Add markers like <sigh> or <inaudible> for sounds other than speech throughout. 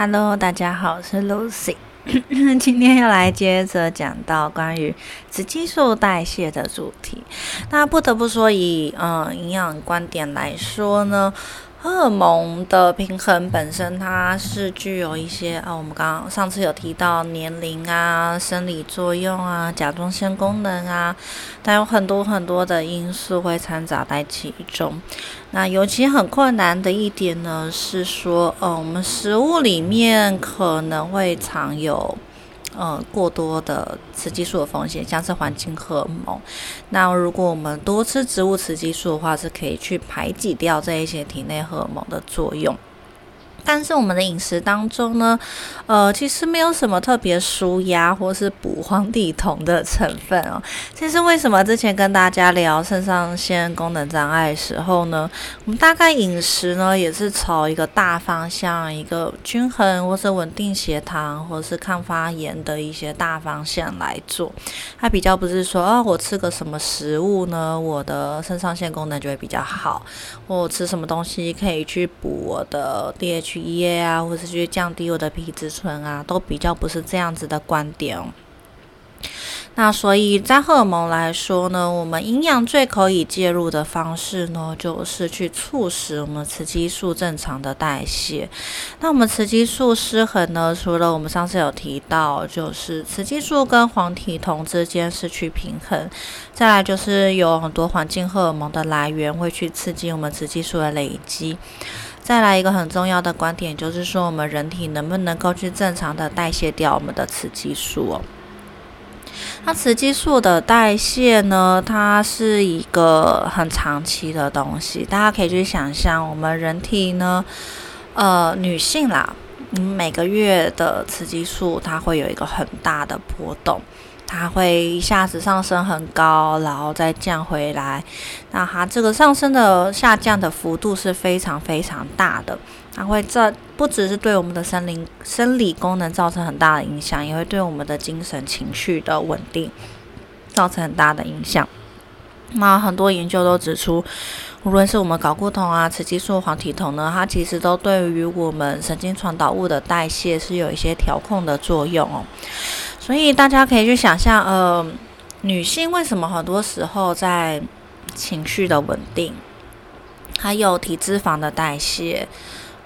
Hello，大家好，我是 Lucy。<laughs> 今天要来接着讲到关于雌激素代谢的主题。那不得不说，以嗯营养观点来说呢。荷尔蒙的平衡本身，它是具有一些啊，我们刚刚上次有提到年龄啊、生理作用啊、甲状腺功能啊，它有很多很多的因素会掺杂在其中。那尤其很困难的一点呢，是说，呃，我们食物里面可能会藏有。呃，过多的雌激素的风险，像是环境荷尔蒙。那如果我们多吃植物雌激素的话，是可以去排挤掉这一些体内荷尔蒙的作用。但是我们的饮食当中呢，呃，其实没有什么特别舒压或是补黄体酮的成分哦。这是为什么之前跟大家聊肾上腺功能障碍的时候呢，我们大概饮食呢也是朝一个大方向，一个均衡或是稳定血糖或是抗发炎的一些大方向来做。它比较不是说啊，我吃个什么食物呢，我的肾上腺功能就会比较好，我吃什么东西可以去补我的 DHE DH。液啊，或是去降低我的皮质醇啊，都比较不是这样子的观点哦。那所以在荷尔蒙来说呢，我们营养最可以介入的方式呢，就是去促使我们雌激素正常的代谢。那我们雌激素失衡呢，除了我们上次有提到，就是雌激素跟黄体酮之间失去平衡，再来就是有很多环境荷尔蒙的来源会去刺激我们雌激素的累积。再来一个很重要的观点，就是说我们人体能不能够去正常的代谢掉我们的雌激素哦？那雌激素的代谢呢，它是一个很长期的东西，大家可以去想象，我们人体呢，呃，女性啦，每个月的雌激素它会有一个很大的波动。它会一下子上升很高，然后再降回来。那它这个上升的下降的幅度是非常非常大的。它会这不只是对我们的生理生理功能造成很大的影响，也会对我们的精神情绪的稳定造成很大的影响。那很多研究都指出，无论是我们睾固酮啊、雌激素、黄体酮呢，它其实都对于我们神经传导物的代谢是有一些调控的作用哦。所以大家可以去想象，呃，女性为什么很多时候在情绪的稳定，还有体脂肪的代谢，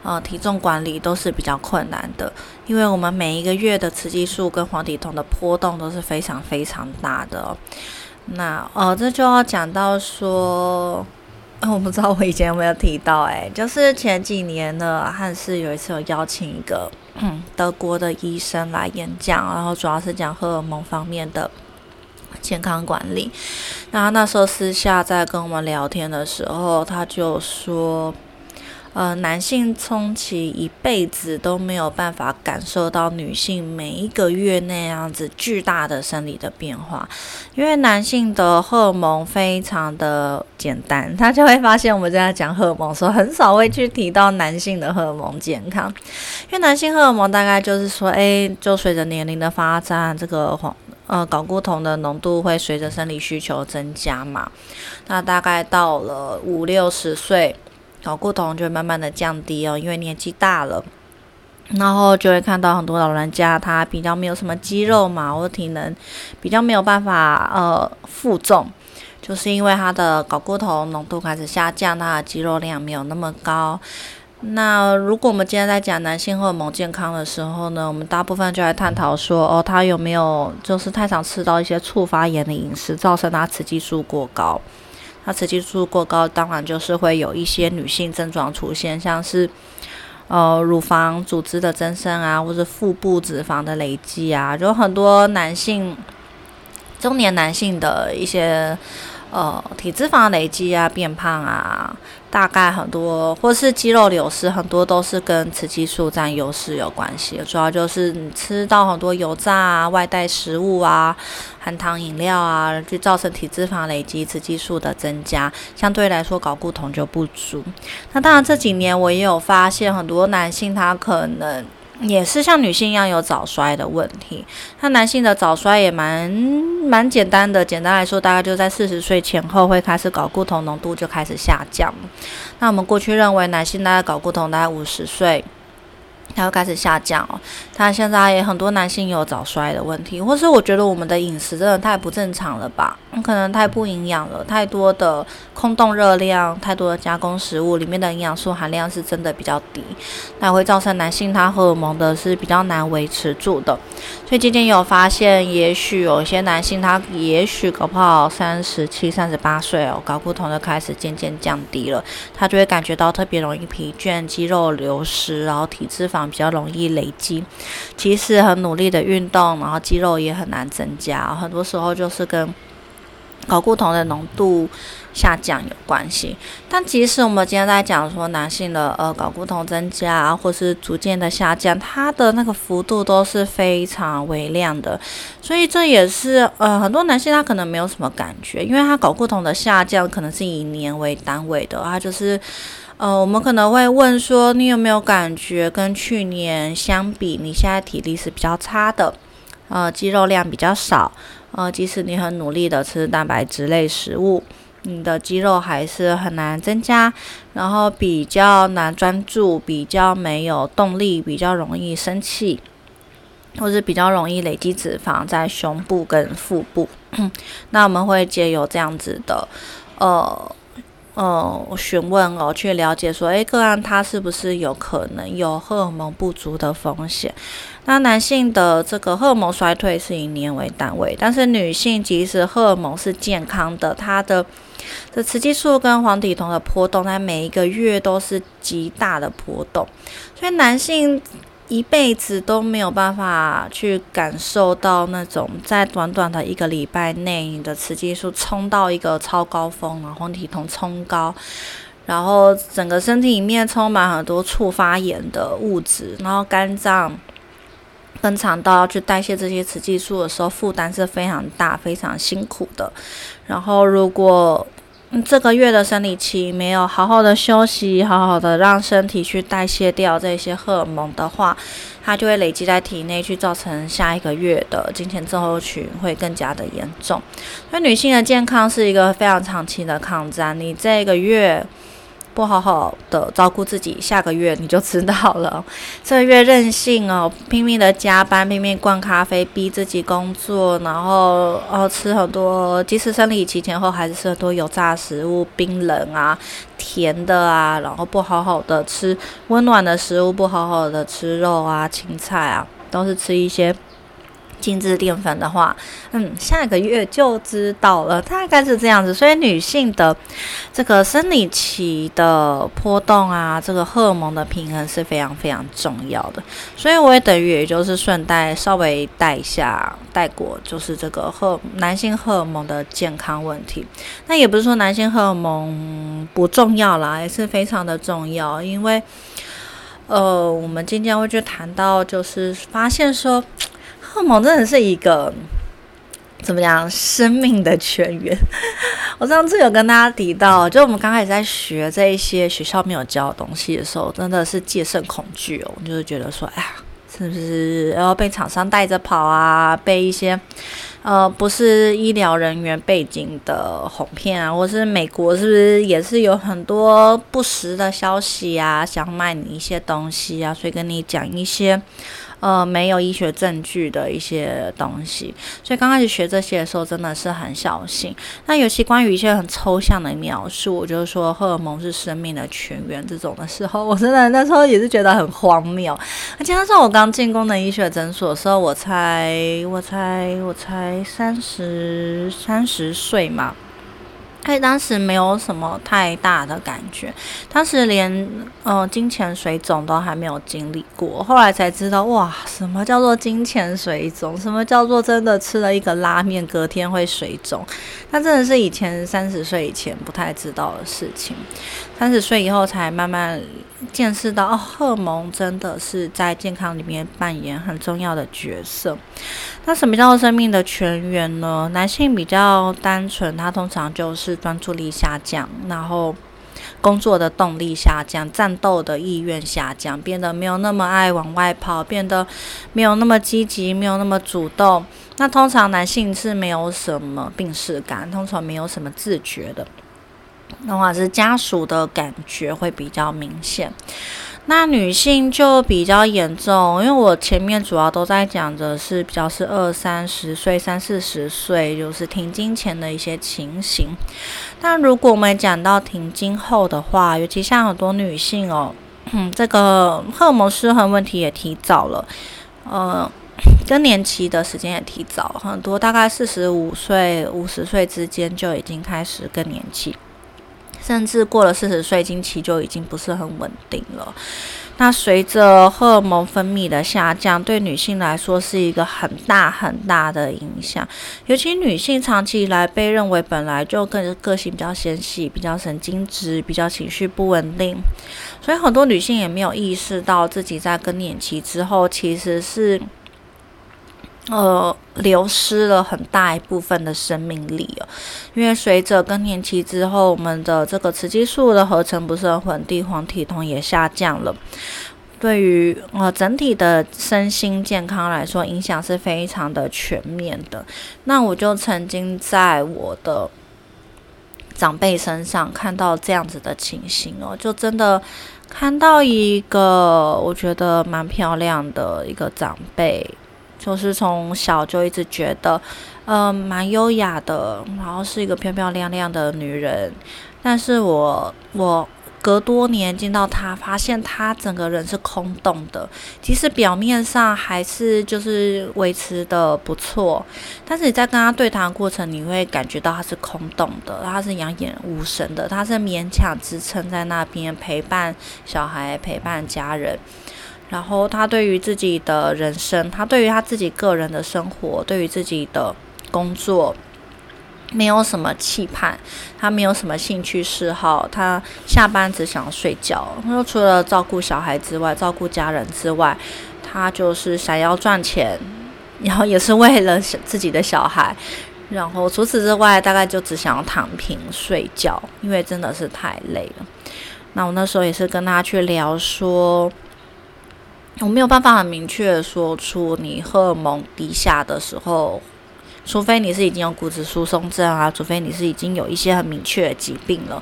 呃，体重管理都是比较困难的，因为我们每一个月的雌激素跟黄体酮的波动都是非常非常大的。那呃，这就要讲到说。<laughs> 我不知道我以前有没有提到，哎，就是前几年呢，汉室有一次有邀请一个德国的医生来演讲，然后主要是讲荷尔蒙方面的健康管理。那那时候私下在跟我们聊天的时候，他就说。呃，男性充其一辈子都没有办法感受到女性每一个月那样子巨大的生理的变化，因为男性的荷尔蒙非常的简单，他就会发现我们在讲荷尔蒙的时候，很少会去提到男性的荷尔蒙健康，因为男性荷尔蒙大概就是说，哎，就随着年龄的发展，这个黄呃睾固酮的浓度会随着生理需求增加嘛，那大概到了五六十岁。睾固酮就会慢慢的降低哦，因为年纪大了，然后就会看到很多老人家他比较没有什么肌肉嘛，或体能比较没有办法呃负重，就是因为他的睾固酮浓度开始下降，他的肌肉量没有那么高。那如果我们今天在讲男性荷尔蒙健康的时候呢，我们大部分就来探讨说，哦，他有没有就是太常吃到一些促发炎的饮食，造成他雌激素过高。那雌激素过高，当然就是会有一些女性症状出现，像是呃乳房组织的增生啊，或者腹部脂肪的累积啊，就很多男性中年男性的一些。呃，体脂肪累积啊，变胖啊，大概很多，或是肌肉流失，很多都是跟雌激素占优势有关系。主要就是你吃到很多油炸啊、外带食物啊、含糖饮料啊，就造成体脂肪累积，雌激素的增加，相对来说睾固酮就不足。那当然这几年我也有发现，很多男性他可能。也是像女性一样有早衰的问题，那男性的早衰也蛮蛮简单的，简单来说，大概就在四十岁前后会开始睾固酮浓度就开始下降。那我们过去认为男性大概睾固酮大概五十岁它会开始下降哦。它现在也很多男性有早衰的问题，或是我觉得我们的饮食真的太不正常了吧？可能太不营养了，太多的空洞热量，太多的加工食物里面的营养素含量是真的比较低，那会造成男性他荷尔蒙的是比较难维持住的。所以今天有发现，也许有些男性他也许搞不好三十七、三十八岁哦，睾固酮就开始渐渐降低了，他就会感觉到特别容易疲倦、肌肉流失，然后体脂肪比较容易累积。其实很努力的运动，然后肌肉也很难增加，很多时候就是跟睾固酮的浓度下降有关系。但即使我们今天在讲说男性的呃睾固酮增加，或是逐渐的下降，它的那个幅度都是非常微量的。所以这也是呃很多男性他可能没有什么感觉，因为他睾固酮的下降可能是以年为单位的，他就是呃我们可能会问说你有没有感觉跟去年相比，你现在体力是比较差的，呃肌肉量比较少。呃，即使你很努力的吃蛋白质类食物，你的肌肉还是很难增加，然后比较难专注，比较没有动力，比较容易生气，或是比较容易累积脂肪在胸部跟腹部。<clears throat> 那我们会借由这样子的，呃。呃，询问哦，去了解说，诶，个案他是不是有可能有荷尔蒙不足的风险？那男性的这个荷尔蒙衰退是以年为单位，但是女性即使荷尔蒙是健康的，她的的雌激素跟黄体酮的波动在每一个月都是极大的波动，所以男性。一辈子都没有办法去感受到那种在短短的一个礼拜内，你的雌激素冲到一个超高峰，然后体酮冲高，然后整个身体里面充满很多触发炎的物质，然后肝脏跟肠道要去代谢这些雌激素的时候，负担是非常大、非常辛苦的。然后如果这个月的生理期没有好好的休息，好好的让身体去代谢掉这些荷尔蒙的话，它就会累积在体内，去造成下一个月的金钱症候群会更加的严重。所以女性的健康是一个非常长期的抗战，你这个月。不好好的照顾自己，下个月你就知道了。<laughs> 这个月任性哦，拼命的加班，拼命灌咖啡，逼自己工作，然后哦吃很多，即使生理期前后还是吃很多油炸食物、冰冷啊、甜的啊，然后不好好的吃温暖的食物，不好好的吃肉啊、青菜啊，都是吃一些。精致淀粉的话，嗯，下个月就知道了，大概是这样子。所以女性的这个生理期的波动啊，这个荷尔蒙的平衡是非常非常重要的。所以我也等于也就是顺带稍微带一下带过，就是这个荷男性荷尔蒙的健康问题。那也不是说男性荷尔蒙不重要啦，也是非常的重要。因为呃，我们今天会去谈到，就是发现说。荷尔蒙真的是一个怎么讲生命的泉源。<laughs> 我上次有跟大家提到，就我们刚开始在学这一些学校没有教的东西的时候，真的是戒慎恐惧哦，就是觉得说，哎呀，是不是要被厂商带着跑啊？被一些呃不是医疗人员背景的哄骗啊？或是美国是不是也是有很多不实的消息啊？想卖你一些东西啊？所以跟你讲一些。呃，没有医学证据的一些东西，所以刚开始学这些的时候，真的是很小心。那尤其关于一些很抽象的描述，就是说荷尔蒙是生命的泉源这种的时候，<laughs> 我真的那时候也是觉得很荒谬。而且那时候我刚进功能医学诊所的时候，我才我才我才三十三十岁嘛。他当时没有什么太大的感觉，当时连呃金钱水肿都还没有经历过，后来才知道哇，什么叫做金钱水肿？什么叫做真的吃了一个拉面隔天会水肿？那真的是以前三十岁以前不太知道的事情，三十岁以后才慢慢见识到哦，荷尔蒙真的是在健康里面扮演很重要的角色。那什么叫做生命的泉源呢？男性比较单纯，他通常就是专注力下降，然后工作的动力下降，战斗的意愿下降，变得没有那么爱往外跑，变得没有那么积极，没有那么主动。那通常男性是没有什么病视感，通常没有什么自觉的，的话是家属的感觉会比较明显。那女性就比较严重，因为我前面主要都在讲的是比较是二三十岁、三四十岁，就是停经前的一些情形。但如果我们讲到停经后的话，尤其像很多女性哦，<coughs> 这个荷尔蒙失衡问题也提早了，呃，更年期的时间也提早很多，大概四十五岁、五十岁之间就已经开始更年期。甚至过了四十岁，经期就已经不是很稳定了。那随着荷尔蒙分泌的下降，对女性来说是一个很大很大的影响。尤其女性长期以来被认为本来就更个性比较纤细、比较神经质、比较情绪不稳定，所以很多女性也没有意识到自己在更年期之后其实是。呃，流失了很大一部分的生命力哦，因为随着更年期之后，我们的这个雌激素的合成不是很稳定，黄体酮也下降了，对于呃整体的身心健康来说，影响是非常的全面的。那我就曾经在我的长辈身上看到这样子的情形哦，就真的看到一个我觉得蛮漂亮的一个长辈。就是从小就一直觉得，嗯，蛮优雅的，然后是一个漂漂亮亮的女人。但是我我隔多年见到她，发现她整个人是空洞的。即使表面上还是就是维持的不错，但是你在跟她对谈过程，你会感觉到她是空洞的，她是养眼无神的，她是勉强支撑在那边陪伴小孩、陪伴家人。然后他对于自己的人生，他对于他自己个人的生活，对于自己的工作，没有什么期盼，他没有什么兴趣嗜好，他下班只想睡觉。他说，除了照顾小孩之外，照顾家人之外，他就是想要赚钱，然后也是为了自己的小孩。然后除此之外，大概就只想要躺平睡觉，因为真的是太累了。那我那时候也是跟他去聊说。我没有办法很明确的说出你荷尔蒙低下的时候，除非你是已经有骨质疏松症啊，除非你是已经有一些很明确的疾病了，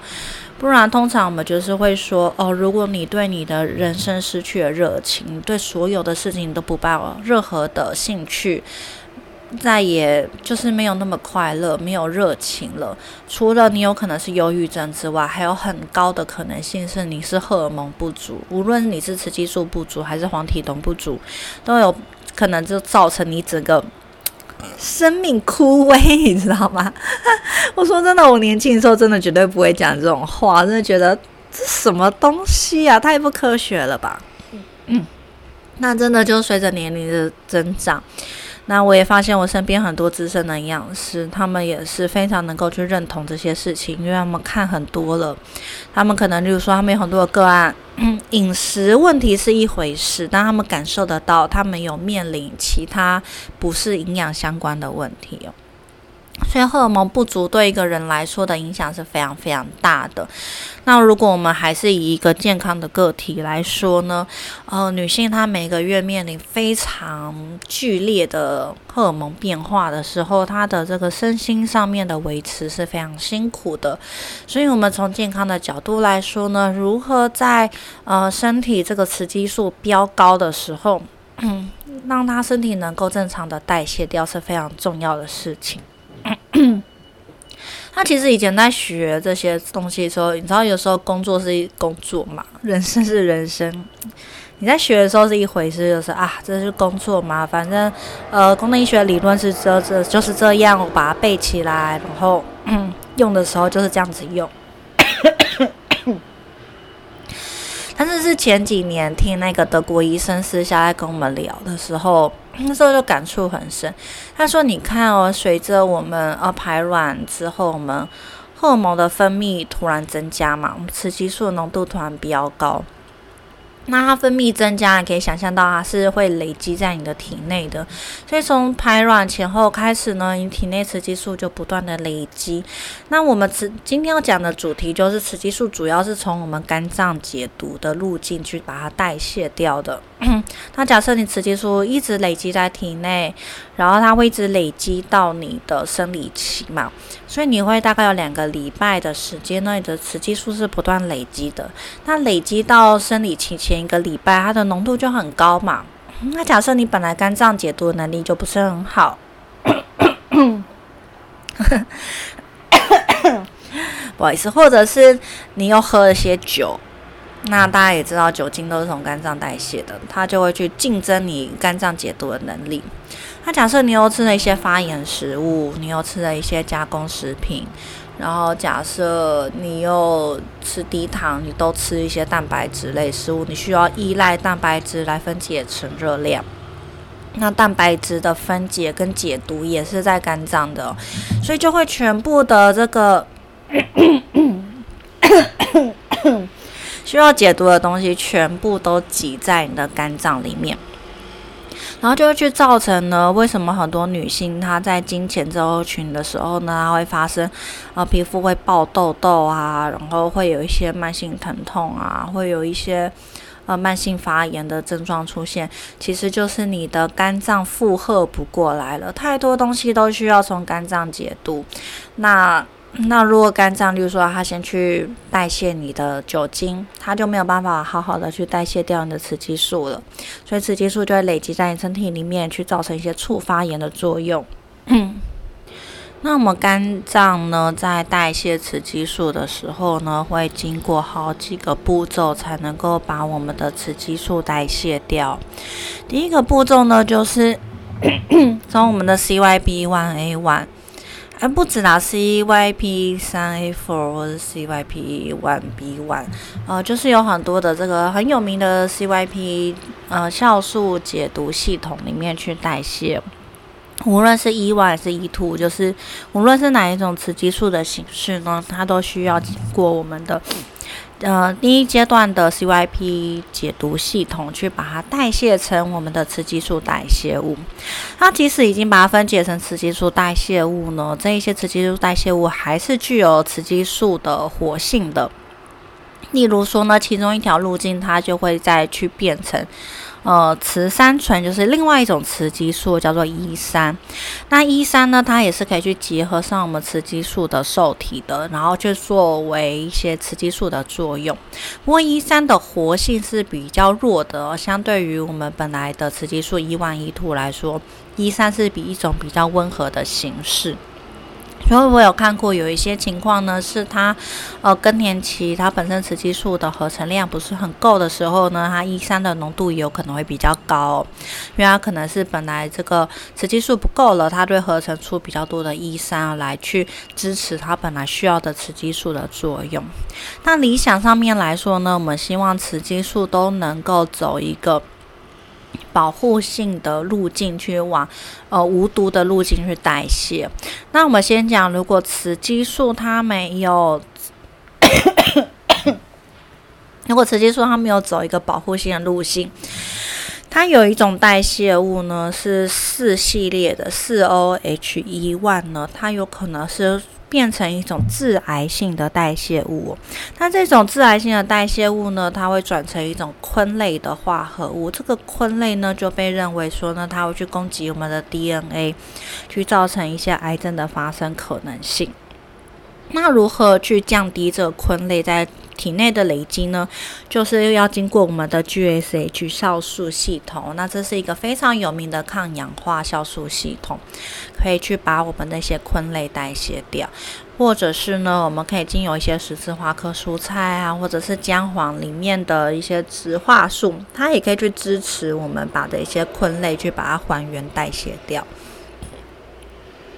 不然通常我们就是会说哦，如果你对你的人生失去了热情，对所有的事情都不抱任何的兴趣。再也就是没有那么快乐，没有热情了。除了你有可能是忧郁症之外，还有很高的可能性是你是荷尔蒙不足。无论你是雌激素不足还是黄体酮不足，都有可能就造成你整个生命枯萎，<laughs> 你知道吗？<laughs> 我说真的，我年轻的时候真的绝对不会讲这种话，真的觉得这什么东西啊，太不科学了吧？嗯，那真的就随着年龄的增长。那我也发现，我身边很多资深的营养师，他们也是非常能够去认同这些事情，因为他们看很多了。他们可能，例如说，他们有很多的个案，饮食问题是一回事，但他们感受得到，他们有面临其他不是营养相关的问题哦。所以荷尔蒙不足对一个人来说的影响是非常非常大的。那如果我们还是以一个健康的个体来说呢？呃，女性她每个月面临非常剧烈的荷尔蒙变化的时候，她的这个身心上面的维持是非常辛苦的。所以，我们从健康的角度来说呢，如何在呃身体这个雌激素飙高的时候，<clears throat> 让她身体能够正常的代谢掉是非常重要的事情。<coughs> 他其实以前在学这些东西的时候，你知道，有时候工作是工作嘛，人生是人生。你在学的时候是一回事，就是啊，这是工作嘛，反正呃，功能医学理论是这这就是这样，我把它背起来，然后用的时候就是这样子用。但是是前几年听那个德国医生私下在跟我们聊的时候，<clears throat> 那时候就感触很深。他说：“你看哦，随着我们呃排卵之后，我们荷尔蒙的分泌突然增加嘛，我们雌激素浓度突然比较高。”那它分泌增加，你可以想象到它是会累积在你的体内的，所以从排卵前后开始呢，你体内雌激素就不断的累积。那我们雌今天要讲的主题就是雌激素主要是从我们肝脏解毒的路径去把它代谢掉的。<clears throat> 那假设你雌激素一直累积在体内，然后它会一直累积到你的生理期嘛，所以你会大概有两个礼拜的时间呢，你的雌激素是不断累积的。那累积到生理期。前一个礼拜，它的浓度就很高嘛。那假设你本来肝脏解毒的能力就不是很好，<coughs> 不好意思，或者是你又喝了些酒。那大家也知道，酒精都是从肝脏代谢的，它就会去竞争你肝脏解毒的能力。那假设你又吃了一些发炎食物，你又吃了一些加工食品，然后假设你又吃低糖，你都吃一些蛋白质类食物，你需要依赖蛋白质来分解成热量。那蛋白质的分解跟解毒也是在肝脏的，所以就会全部的这个。<coughs> 需要解毒的东西全部都挤在你的肝脏里面，然后就会去造成呢？为什么很多女性她在经前之后群的时候呢，她会发生呃皮肤会爆痘痘啊，然后会有一些慢性疼痛啊，会有一些呃慢性发炎的症状出现？其实就是你的肝脏负荷不过来了，太多东西都需要从肝脏解毒。那那如果肝脏，例如说它先去代谢你的酒精，它就没有办法好好的去代谢掉你的雌激素了，所以雌激素就会累积在你身体里面，去造成一些促发炎的作用。那我们肝脏呢，在代谢雌激素的时候呢，会经过好几个步骤才能够把我们的雌激素代谢掉。第一个步骤呢，就是 <coughs> 从我们的 CYP1A1。还不止啦，CYP 三 A four 或者 CYP one B one，呃，就是有很多的这个很有名的 CYP 呃酵素解毒系统里面去代谢，无论是 E 丸还是 E 图就是无论是哪一种雌激素的形式呢，它都需要经过我们的。呃，第一阶段的 CYP 解毒系统去把它代谢成我们的雌激素代谢物。它即使已经把它分解成雌激素代谢物呢，这一些雌激素代谢物还是具有雌激素的活性的。例如说呢，其中一条路径它就会再去变成。呃，雌三醇就是另外一种雌激素，叫做 E 三。那 E 三呢，它也是可以去结合上我们雌激素的受体的，然后去作为一些雌激素的作用。不过 E 三的活性是比较弱的，相对于我们本来的雌激素 E one、E two 来说，E 三是比一种比较温和的形式。所以我有看过有一些情况呢，是它，呃，更年期它本身雌激素的合成量不是很够的时候呢，它 E 三的浓度有可能会比较高，因为它可能是本来这个雌激素不够了，它对合成出比较多的 E 三来去支持它本来需要的雌激素的作用。那理想上面来说呢，我们希望雌激素都能够走一个。保护性的路径去往呃无毒的路径去代谢。那我们先讲，如果雌激素它没有，<coughs> 如果雌激素它没有走一个保护性的路径，它有一种代谢物呢是四系列的四 O H 一 one 呢，它有可能是。变成一种致癌性的代谢物，那这种致癌性的代谢物呢，它会转成一种醌类的化合物。这个醌类呢，就被认为说呢，它会去攻击我们的 DNA，去造成一些癌症的发生可能性。那如何去降低这个醌类在体内的累积呢？就是又要经过我们的 GSH 酵素系统。那这是一个非常有名的抗氧化酵素系统，可以去把我们那些醌类代谢掉。或者是呢，我们可以经由一些十字花科蔬菜啊，或者是姜黄里面的一些植化素，它也可以去支持我们把的一些醌类去把它还原代谢掉。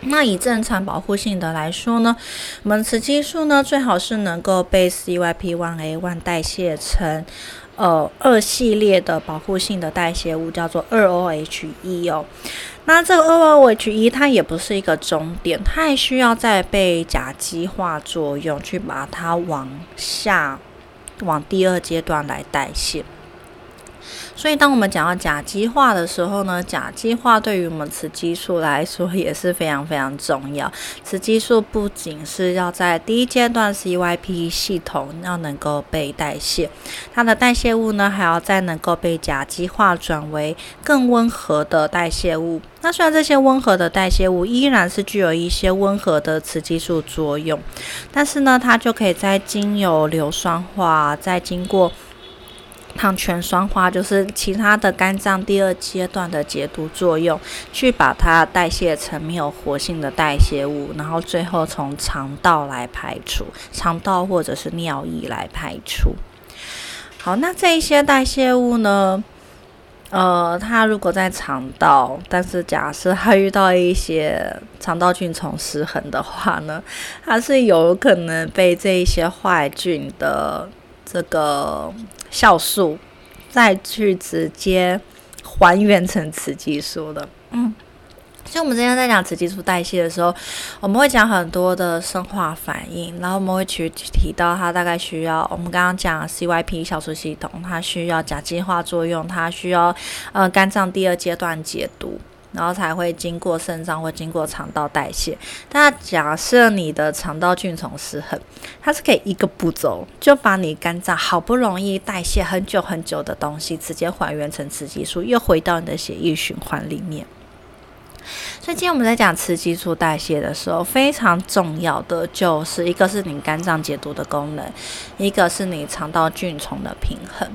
那以正常保护性的来说呢，我们雌激素呢最好是能够被 CYP1A1 代谢成呃二系列的保护性的代谢物，叫做二 OH1 哦。那这个二 OH1 它也不是一个终点，它还需要再被甲基化作用去把它往下往第二阶段来代谢。所以，当我们讲到甲基化的时候呢，甲基化对于我们雌激素来说也是非常非常重要。雌激素不仅是要在第一阶段 CYP 系统要能够被代谢，它的代谢物呢还要再能够被甲基化转为更温和的代谢物。那虽然这些温和的代谢物依然是具有一些温和的雌激素作用，但是呢，它就可以在经由硫酸化，再经过糖醛酸化就是其他的肝脏第二阶段的解毒作用，去把它代谢成没有活性的代谢物，然后最后从肠道来排除，肠道或者是尿液来排出。好，那这一些代谢物呢？呃，它如果在肠道，但是假设它遇到一些肠道菌虫失衡的话呢，它是有可能被这一些坏菌的这个酵素再去直接还原成雌激素的。嗯。所以，我们今天在讲雌激素代谢的时候，我们会讲很多的生化反应，然后我们会去提到它大概需要我们刚刚讲 CYP 酵素系统，它需要甲基化作用，它需要呃肝脏第二阶段解毒，然后才会经过肾脏或经过肠道代谢。那假设你的肠道菌丛失衡，它是可以一个步骤就把你肝脏好不容易代谢很久很久的东西，直接还原成雌激素，又回到你的血液循环里面。所以今天我们在讲雌激素代谢的时候，非常重要的就是一个是你肝脏解毒的功能，一个是你肠道菌丛的平衡。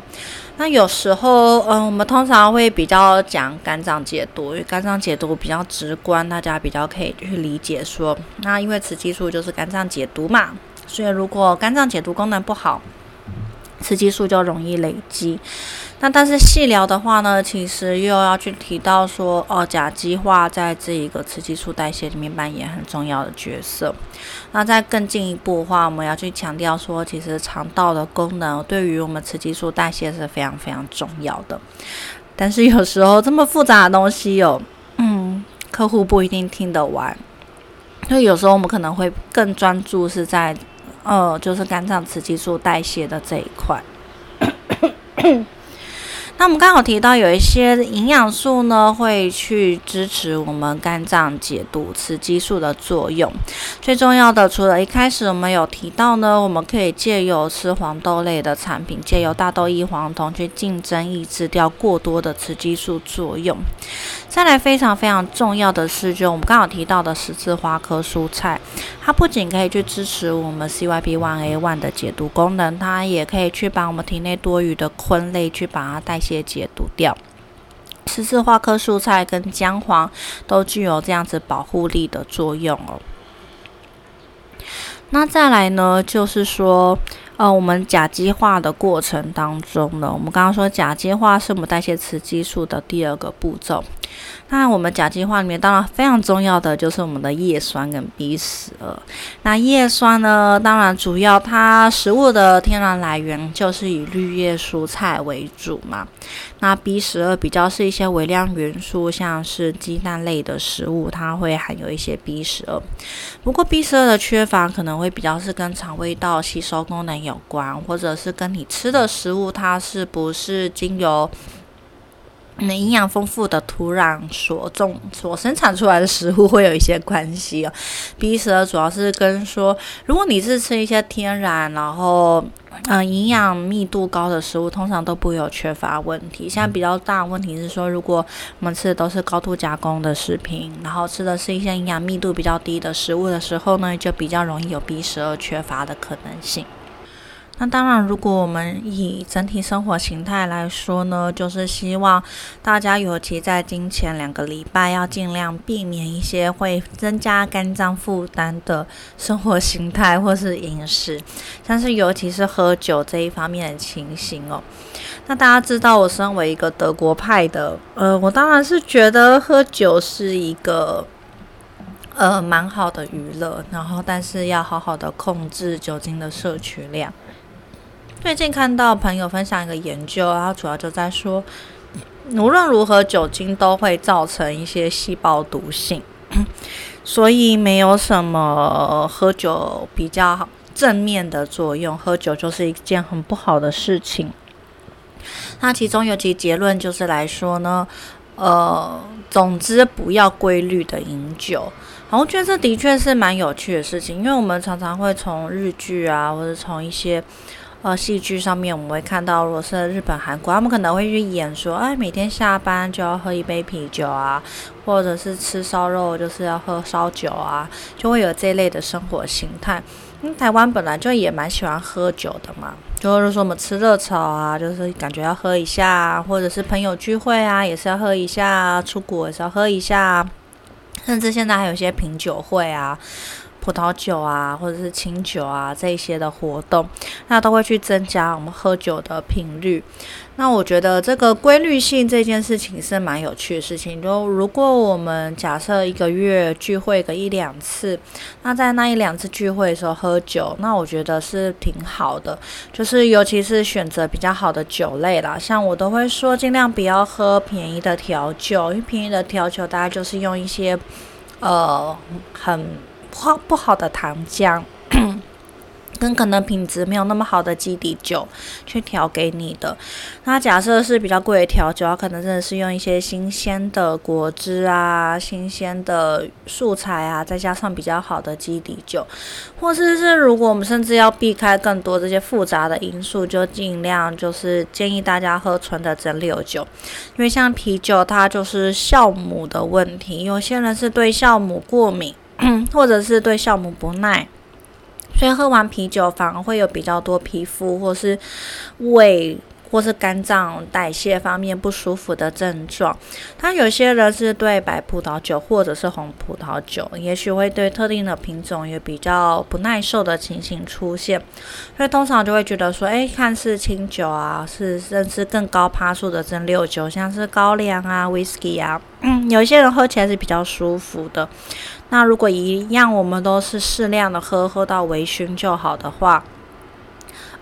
那有时候，嗯，我们通常会比较讲肝脏解毒，因为肝脏解毒比较直观，大家比较可以去理解。说，那因为雌激素就是肝脏解毒嘛，所以如果肝脏解毒功能不好，雌激素就容易累积。那但是细聊的话呢，其实又要去提到说，哦，甲基化在这一个雌激素代谢里面扮演很重要的角色。那再更进一步的话，我们要去强调说，其实肠道的功能对于我们雌激素代谢是非常非常重要的。但是有时候这么复杂的东西，有嗯，客户不一定听得完。所以有时候我们可能会更专注是在，哦，就是肝脏雌激素代谢的这一块。<coughs> 那我们刚好提到有一些营养素呢，会去支持我们肝脏解毒雌激素的作用。最重要的，除了一开始我们有提到呢，我们可以借由吃黄豆类的产品，借由大豆异黄酮去竞争抑制掉过多的雌激素作用。再来非常非常重要的是，就我们刚好提到的十字花科蔬菜，它不仅可以去支持我们 CYP1A1 的解毒功能，它也可以去把我们体内多余的醌类去把它代谢解解毒掉。十字花科蔬菜跟姜黄都具有这样子保护力的作用哦。那再来呢，就是说。呃，我们甲基化的过程当中呢，我们刚刚说甲基化是我们代谢雌激素的第二个步骤。那我们甲基化里面当然非常重要的就是我们的叶酸跟 B 十二。那叶酸呢，当然主要它食物的天然来源就是以绿叶蔬菜为主嘛。那 B 十二比较是一些微量元素，像是鸡蛋类的食物，它会含有一些 B 十二。不过 B 十二的缺乏可能会比较是跟肠胃道吸收功能有关，或者是跟你吃的食物它是不是经由。那营养丰富的土壤所种所生产出来的食物会有一些关系哦。B 十二主要是跟说，如果你是吃一些天然，然后嗯营养密度高的食物，通常都不会有缺乏问题。现在比较大的问题是说，如果我们吃的都是高度加工的食品，然后吃的是一些营养密度比较低的食物的时候呢，就比较容易有 B 十二缺乏的可能性。那当然，如果我们以整体生活形态来说呢，就是希望大家尤其在今前两个礼拜，要尽量避免一些会增加肝脏负担的生活形态或是饮食，像是尤其是喝酒这一方面的情形哦。那大家知道，我身为一个德国派的，呃，我当然是觉得喝酒是一个呃蛮好的娱乐，然后但是要好好的控制酒精的摄取量。最近看到朋友分享一个研究，然后主要就在说，无论如何酒精都会造成一些细胞毒性，<coughs> 所以没有什么喝酒比较正面的作用，喝酒就是一件很不好的事情。那其中有几结论就是来说呢，呃，总之不要规律的饮酒。我觉得这的确是蛮有趣的事情，因为我们常常会从日剧啊，或者从一些。呃，戏剧上面我们会看到，如果是日本、韩国，他们可能会去演说，哎，每天下班就要喝一杯啤酒啊，或者是吃烧肉就是要喝烧酒啊，就会有这类的生活形态。因为台湾本来就也蛮喜欢喝酒的嘛，就是说我们吃热炒啊，就是感觉要喝一下，或者是朋友聚会啊，也是要喝一下，出国也是要喝一下，甚至现在还有一些品酒会啊。葡萄酒啊，或者是清酒啊，这一些的活动，那都会去增加我们喝酒的频率。那我觉得这个规律性这件事情是蛮有趣的事情。就如果我们假设一个月聚会个一两次，那在那一两次聚会的时候喝酒，那我觉得是挺好的。就是尤其是选择比较好的酒类啦，像我都会说尽量不要喝便宜的调酒，因为便宜的调酒大概就是用一些呃很。不不好的糖浆，<coughs> 跟可能品质没有那么好的基底酒去调给你的。那假设是比较贵的调酒，可能真的是用一些新鲜的果汁啊、新鲜的素材啊，再加上比较好的基底酒，或是是如果我们甚至要避开更多这些复杂的因素，就尽量就是建议大家喝纯的蒸馏酒，因为像啤酒它就是酵母的问题，有些人是对酵母过敏。<clears throat> 或者是对酵母不耐，所以喝完啤酒反而会有比较多皮肤或是胃。或是肝脏代谢方面不舒服的症状，他有些人是对白葡萄酒或者是红葡萄酒，也许会对特定的品种有比较不耐受的情形出现，所以通常就会觉得说，哎，看似清酒啊，是甚至更高趴数的蒸馏酒，像是高粱啊、whisky 啊，嗯，有些人喝起来是比较舒服的。那如果一样，我们都是适量的喝，喝到微醺就好的话，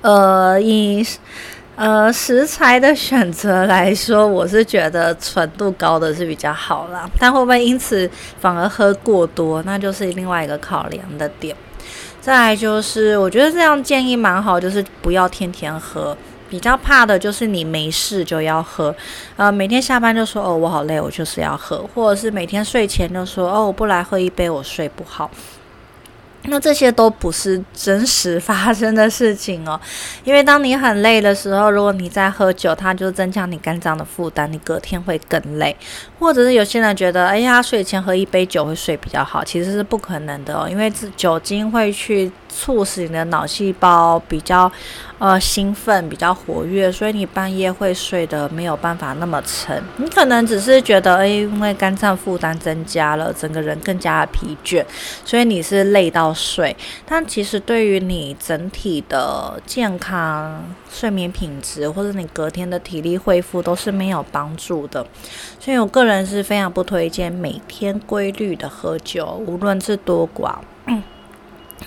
呃，以。呃，食材的选择来说，我是觉得纯度高的是比较好啦。但会不会因此反而喝过多，那就是另外一个考量的点。再来就是，我觉得这样建议蛮好，就是不要天天喝。比较怕的就是你没事就要喝，呃，每天下班就说哦我好累，我就是要喝，或者是每天睡前就说哦我不来喝一杯我睡不好。那这些都不是真实发生的事情哦，因为当你很累的时候，如果你在喝酒，它就增加你肝脏的负担，你隔天会更累。或者是有些人觉得，哎呀，睡前喝一杯酒会睡比较好，其实是不可能的哦，因为酒精会去。促使你的脑细胞比较呃兴奋，比较活跃，所以你半夜会睡得没有办法那么沉。你可能只是觉得，诶，因为肝脏负担增加了，整个人更加疲倦，所以你是累到睡。但其实对于你整体的健康、睡眠品质，或者你隔天的体力恢复，都是没有帮助的。所以我个人是非常不推荐每天规律的喝酒，无论是多寡。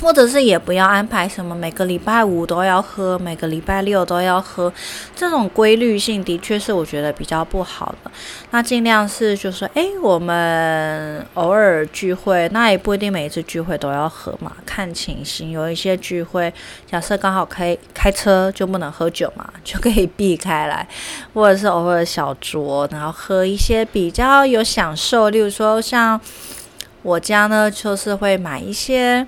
或者是也不要安排什么每个礼拜五都要喝，每个礼拜六都要喝，这种规律性的确是我觉得比较不好的。那尽量是就是，诶，我们偶尔聚会，那也不一定每一次聚会都要喝嘛，看情形。有一些聚会，假设刚好开开车就不能喝酒嘛，就可以避开来，或者是偶尔小酌，然后喝一些比较有享受，例如说像我家呢，就是会买一些。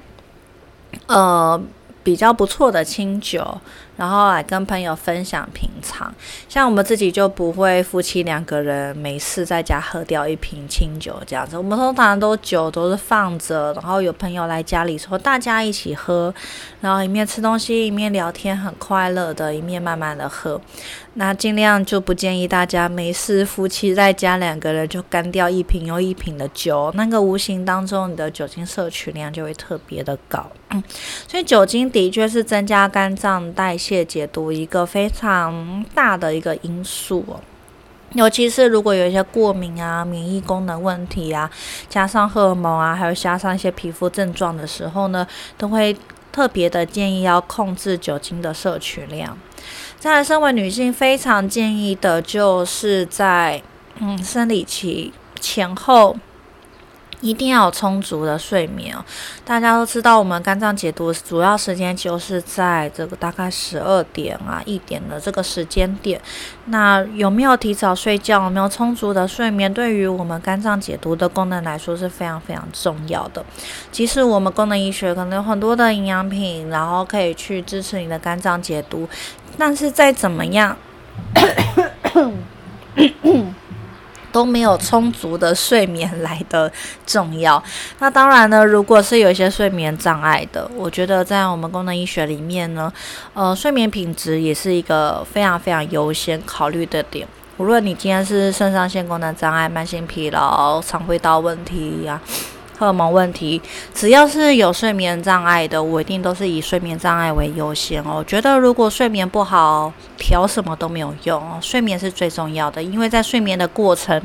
呃，比较不错的清酒。然后来跟朋友分享品尝，像我们自己就不会夫妻两个人没事在家喝掉一瓶清酒这样子。我们通常都酒都是放着，然后有朋友来家里说大家一起喝，然后一面吃东西一面聊天，很快乐的，一面慢慢的喝。那尽量就不建议大家没事夫妻在家两个人就干掉一瓶又一瓶的酒，那个无形当中你的酒精摄取量就会特别的高。嗯，<clears throat> 所以酒精的确是增加肝脏代谢。解解读一个非常大的一个因素，尤其是如果有一些过敏啊、免疫功能问题啊，加上荷尔蒙啊，还有加上一些皮肤症状的时候呢，都会特别的建议要控制酒精的摄取量。再来，身为女性，非常建议的就是在嗯生理期前后。一定要有充足的睡眠哦。大家都知道，我们肝脏解毒主要时间就是在这个大概十二点啊一点的这个时间点。那有没有提早睡觉，有没有充足的睡眠，对于我们肝脏解毒的功能来说是非常非常重要的。即使我们功能医学可能有很多的营养品，然后可以去支持你的肝脏解毒，但是再怎么样。<coughs> 都没有充足的睡眠来的重要。那当然呢，如果是有一些睡眠障碍的，我觉得在我们功能医学里面呢，呃，睡眠品质也是一个非常非常优先考虑的点。无论你今天是肾上腺功能障碍、慢性疲劳、肠胃道问题呀。荷尔蒙问题，只要是有睡眠障碍的，我一定都是以睡眠障碍为优先哦。我觉得如果睡眠不好，调什么都没有用哦。睡眠是最重要的，因为在睡眠的过程。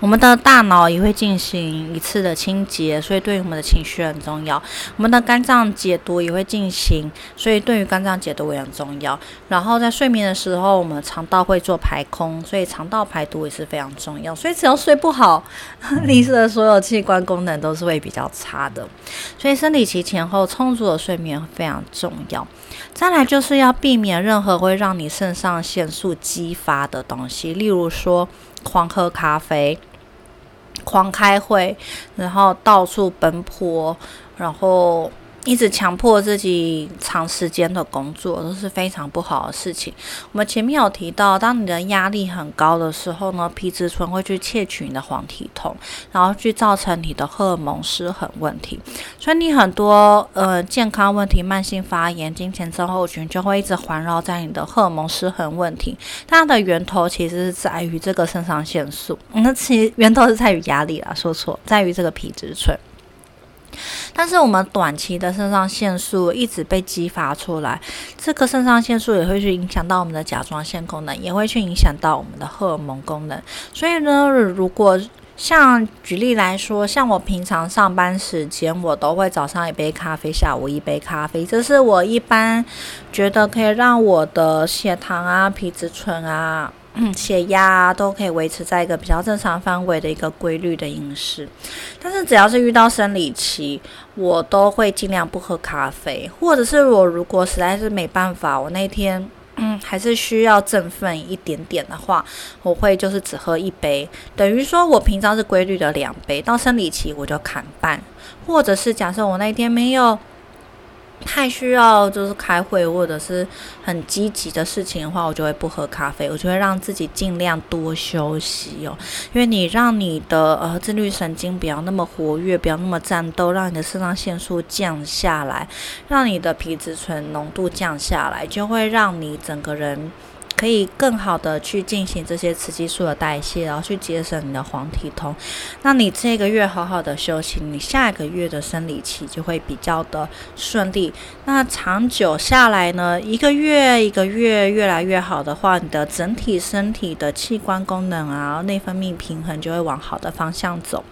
我们的大脑也会进行一次的清洁，所以对于我们的情绪很重要。我们的肝脏解毒也会进行，所以对于肝脏解毒也很重要。然后在睡眠的时候，我们肠道会做排空，所以肠道排毒也是非常重要。所以只要睡不好，<laughs> 你的所有器官功能都是会比较差的。所以生理期前后充足的睡眠非常重要。再来就是要避免任何会让你肾上腺素激发的东西，例如说狂喝咖啡、狂开会，然后到处奔波，然后。一直强迫自己长时间的工作都是非常不好的事情。我们前面有提到，当你的压力很高的时候呢，皮质醇会去窃取你的黄体酮，然后去造成你的荷尔蒙失衡问题。所以你很多呃健康问题、慢性发炎、金钱症候群就会一直环绕在你的荷尔蒙失衡问题。它的源头其实是在于这个肾上腺素，那其源头是在于压力啦，说错，在于这个皮质醇。但是我们短期的肾上腺素一直被激发出来，这个肾上腺素也会去影响到我们的甲状腺功能，也会去影响到我们的荷尔蒙功能。所以呢，如果像举例来说，像我平常上班时间，我都会早上一杯咖啡，下午一杯咖啡，这是我一般觉得可以让我的血糖啊、皮质醇啊。嗯血压都可以维持在一个比较正常范围的一个规律的饮食，但是只要是遇到生理期，我都会尽量不喝咖啡，或者是我如果实在是没办法，我那天嗯还是需要振奋一点点的话，我会就是只喝一杯，等于说我平常是规律的两杯，到生理期我就砍半，或者是假设我那天没有。太需要就是开会或者是很积极的事情的话，我就会不喝咖啡，我就会让自己尽量多休息哦。因为你让你的呃自律神经不要那么活跃，不要那么战斗，让你的肾上腺素降下来，让你的皮质醇浓度降下来，就会让你整个人。可以更好的去进行这些雌激素的代谢，然后去节省你的黄体酮。那你这个月好好的休息，你下一个月的生理期就会比较的顺利。那长久下来呢，一个月一个月越来越好的话，你的整体身体的器官功能啊，内分泌平衡就会往好的方向走。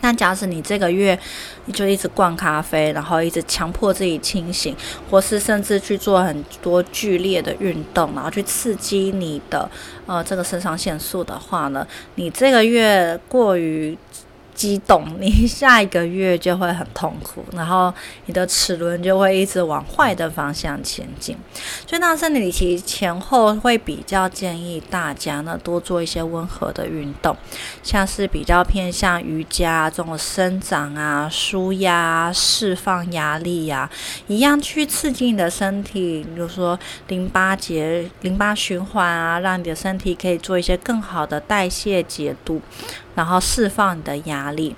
但假使你这个月你就一直灌咖啡，然后一直强迫自己清醒，或是甚至去做很多剧烈的运动，然后去刺激你的呃这个肾上腺素的话呢，你这个月过于。激动，你下一个月就会很痛苦，然后你的齿轮就会一直往坏的方向前进。所以，那生理期前后会比较建议大家呢多做一些温和的运动，像是比较偏向瑜伽这种伸展啊、舒压、释放压力呀，一样去刺激你的身体，比如说淋巴结、淋巴循环啊，让你的身体可以做一些更好的代谢解毒。然后释放你的压力，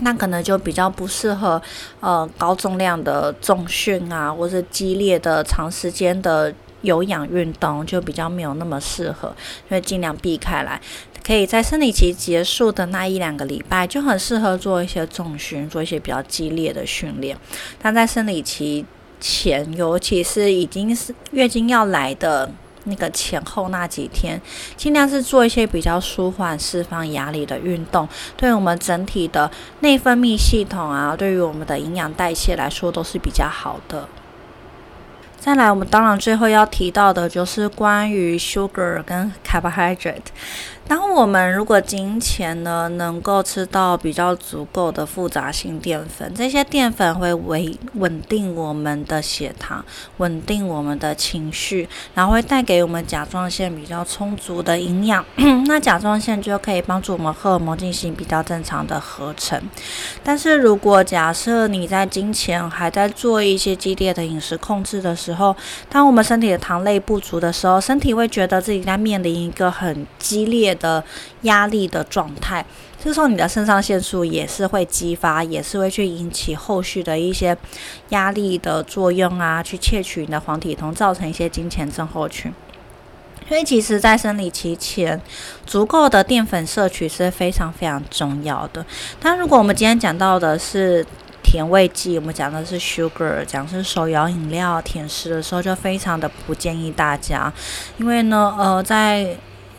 那可能就比较不适合呃高重量的重训啊，或者激烈的长时间的有氧运动，就比较没有那么适合，所以尽量避开来。可以在生理期结束的那一两个礼拜，就很适合做一些重训，做一些比较激烈的训练。但在生理期前，尤其是已经是月经要来的。那个前后那几天，尽量是做一些比较舒缓、释放压力的运动，对于我们整体的内分泌系统啊，对于我们的营养代谢来说都是比较好的。再来，我们当然最后要提到的就是关于 sugar 跟 carbohydrate。当我们如果金钱呢能够吃到比较足够的复杂性淀粉，这些淀粉会维稳定我们的血糖，稳定我们的情绪，然后会带给我们甲状腺比较充足的营养，<coughs> 那甲状腺就可以帮助我们荷尔蒙进行比较正常的合成。但是如果假设你在金钱还在做一些激烈的饮食控制的时候，当我们身体的糖类不足的时候，身体会觉得自己在面临一个很激烈。的压力的状态，这时候你的肾上腺素也是会激发，也是会去引起后续的一些压力的作用啊，去窃取你的黄体酮，造成一些金钱症候群。所以，其实，在生理期前，足够的淀粉摄取是非常非常重要的。但如果我们今天讲到的是甜味剂，我们讲的是 sugar，讲是手摇饮料、甜食的时候，就非常的不建议大家，因为呢，呃，在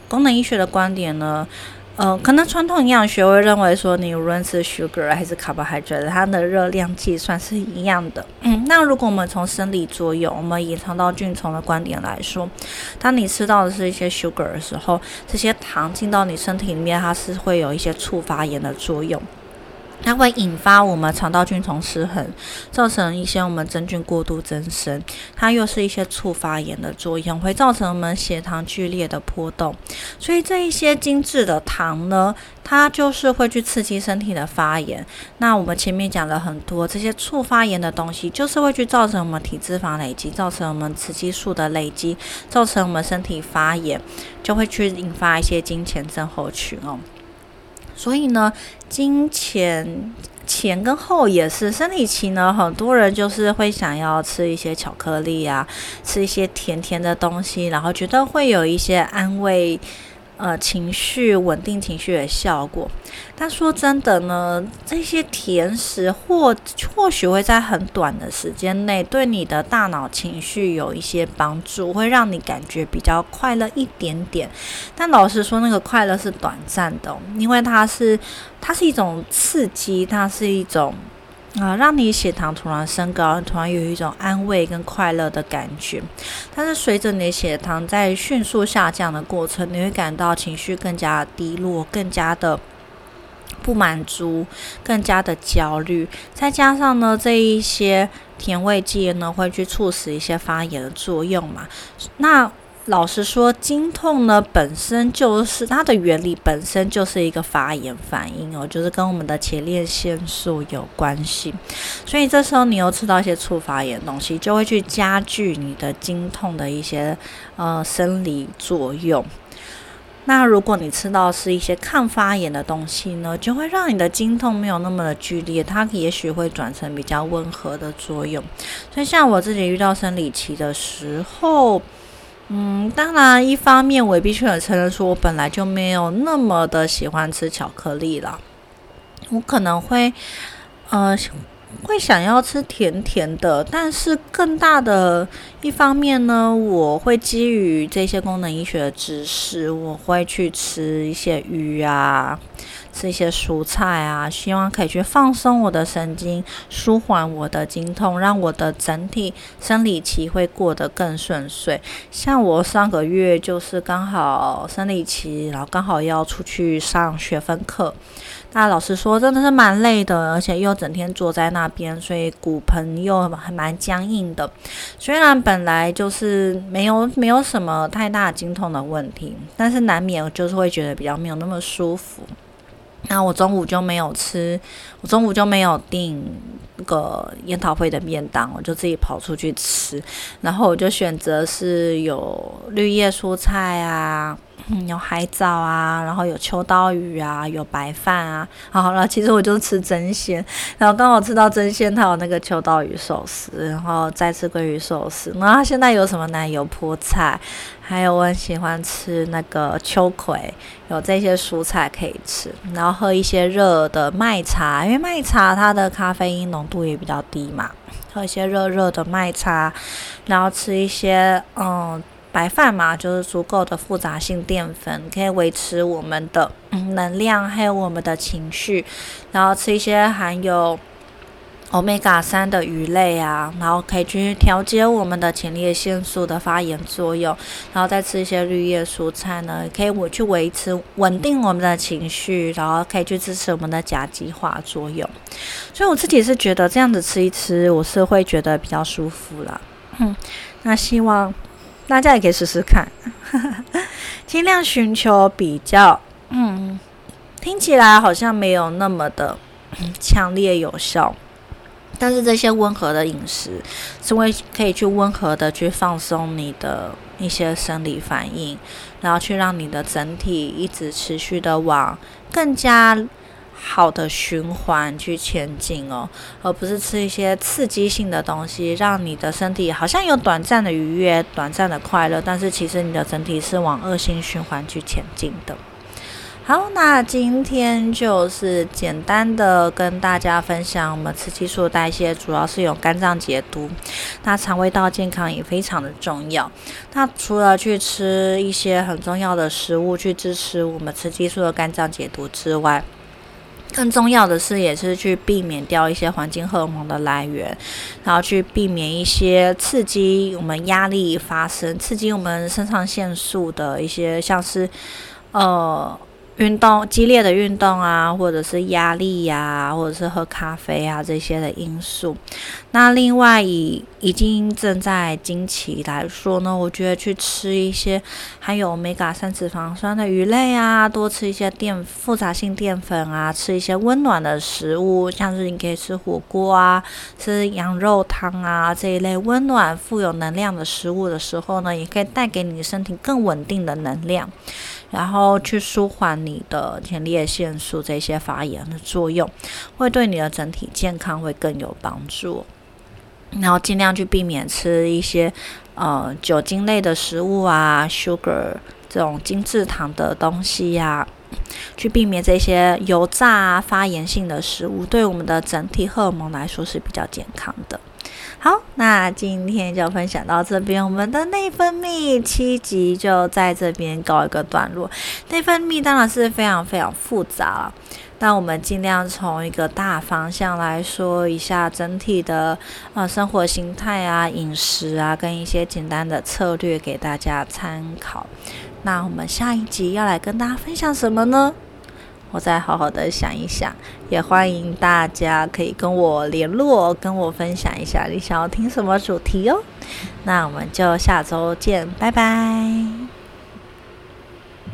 功能医学的观点呢。呃，可能传统营养学会认为说，你无论是 sugar 还是 carbohydrate，它的热量计算是一样的。嗯，那如果我们从生理作用，我们隐藏到菌虫的观点来说，当你吃到的是一些 sugar 的时候，这些糖进到你身体里面，它是会有一些促发炎的作用。它会引发我们肠道菌丛失衡，造成一些我们真菌过度增生，它又是一些促发炎的作用，会造成我们血糖剧烈的波动。所以这一些精致的糖呢，它就是会去刺激身体的发炎。那我们前面讲了很多这些促发炎的东西，就是会去造成我们体脂肪累积，造成我们雌激素的累积，造成我们身体发炎，就会去引发一些金钱症候群哦。所以呢，金钱前跟后也是生理期呢，很多人就是会想要吃一些巧克力啊，吃一些甜甜的东西，然后觉得会有一些安慰。呃，情绪稳定情绪的效果。但说真的呢，这些甜食或或许会在很短的时间内对你的大脑情绪有一些帮助，会让你感觉比较快乐一点点。但老实说，那个快乐是短暂的，因为它是它是一种刺激，它是一种。啊，让你血糖突然升高，突然有一种安慰跟快乐的感觉。但是随着你的血糖在迅速下降的过程，你会感到情绪更加低落，更加的不满足，更加的焦虑。再加上呢，这一些甜味剂呢，会去促使一些发炎的作用嘛。那老实说，经痛呢本身就是它的原理本身就是一个发炎反应哦，就是跟我们的前列腺素有关系。所以这时候你又吃到一些促发炎的东西，就会去加剧你的经痛的一些呃生理作用。那如果你吃到是一些抗发炎的东西呢，就会让你的经痛没有那么的剧烈，它也许会转成比较温和的作用。所以像我自己遇到生理期的时候。嗯，当然，一方面我必须得承认，说我本来就没有那么的喜欢吃巧克力了。我可能会，呃，会想要吃甜甜的，但是更大的一方面呢，我会基于这些功能医学的知识，我会去吃一些鱼啊。吃一些蔬菜啊，希望可以去放松我的神经，舒缓我的经痛，让我的整体生理期会过得更顺遂。像我上个月就是刚好生理期，然后刚好要出去上学分课，那老师说真的是蛮累的，而且又整天坐在那边，所以骨盆又还蛮僵硬的。虽然本来就是没有没有什么太大经痛的问题，但是难免就是会觉得比较没有那么舒服。那我中午就没有吃，我中午就没有订那个研讨会的便当，我就自己跑出去吃。然后我就选择是有绿叶蔬菜啊，嗯有海藻啊，然后有秋刀鱼啊，有白饭啊。好了，其实我就吃真鲜，然后刚好吃到真鲜，它有那个秋刀鱼寿司，然后再吃鲑鱼寿司。然后现在有什么奶油菠菜？还有我很喜欢吃那个秋葵，有这些蔬菜可以吃，然后喝一些热的麦茶，因为麦茶它的咖啡因浓度也比较低嘛，喝一些热热的麦茶，然后吃一些嗯白饭嘛，就是足够的复杂性淀粉，可以维持我们的能量还有我们的情绪，然后吃一些含有。欧米伽三的鱼类啊，然后可以去调节我们的前列腺素的发炎作用，然后再吃一些绿叶蔬菜呢，可以我去维持稳定我们的情绪，然后可以去支持我们的甲基化作用。所以我自己是觉得这样子吃一吃，我是会觉得比较舒服了。嗯，那希望大家也可以试试看，<laughs> 尽量寻求比较，嗯，听起来好像没有那么的强烈有效。但是这些温和的饮食，是会可以去温和的去放松你的一些生理反应，然后去让你的整体一直持续的往更加好的循环去前进哦，而不是吃一些刺激性的东西，让你的身体好像有短暂的愉悦、短暂的快乐，但是其实你的整体是往恶性循环去前进的。好，那今天就是简单的跟大家分享，我们雌激素代谢主要是有肝脏解毒，那肠胃道健康也非常的重要。那除了去吃一些很重要的食物去支持我们雌激素的肝脏解毒之外，更重要的是也是去避免掉一些环境荷尔蒙的来源，然后去避免一些刺激我们压力发生、刺激我们肾上腺素的一些，像是呃。运动激烈的运动啊，或者是压力呀，或者是喝咖啡啊这些的因素。那另外以已经正在经期来说呢，我觉得去吃一些含有 omega 三脂肪酸的鱼类啊，多吃一些淀复杂性淀粉啊，吃一些温暖的食物，像是你可以吃火锅啊，吃羊肉汤啊这一类温暖富有能量的食物的时候呢，也可以带给你身体更稳定的能量。然后去舒缓你的前列腺素这些发炎的作用，会对你的整体健康会更有帮助。然后尽量去避免吃一些呃酒精类的食物啊，sugar 这种精制糖的东西呀，去避免这些油炸啊发炎性的食物，对我们的整体荷尔蒙来说是比较健康的。好，那今天就分享到这边，我们的内分泌七集就在这边告一个段落。内分泌当然是非常非常复杂，但我们尽量从一个大方向来说一下整体的呃生活形态啊、饮食啊，跟一些简单的策略给大家参考。那我们下一集要来跟大家分享什么呢？我再好好的想一想，也欢迎大家可以跟我联络，跟我分享一下你想要听什么主题哦。那我们就下周见，拜拜。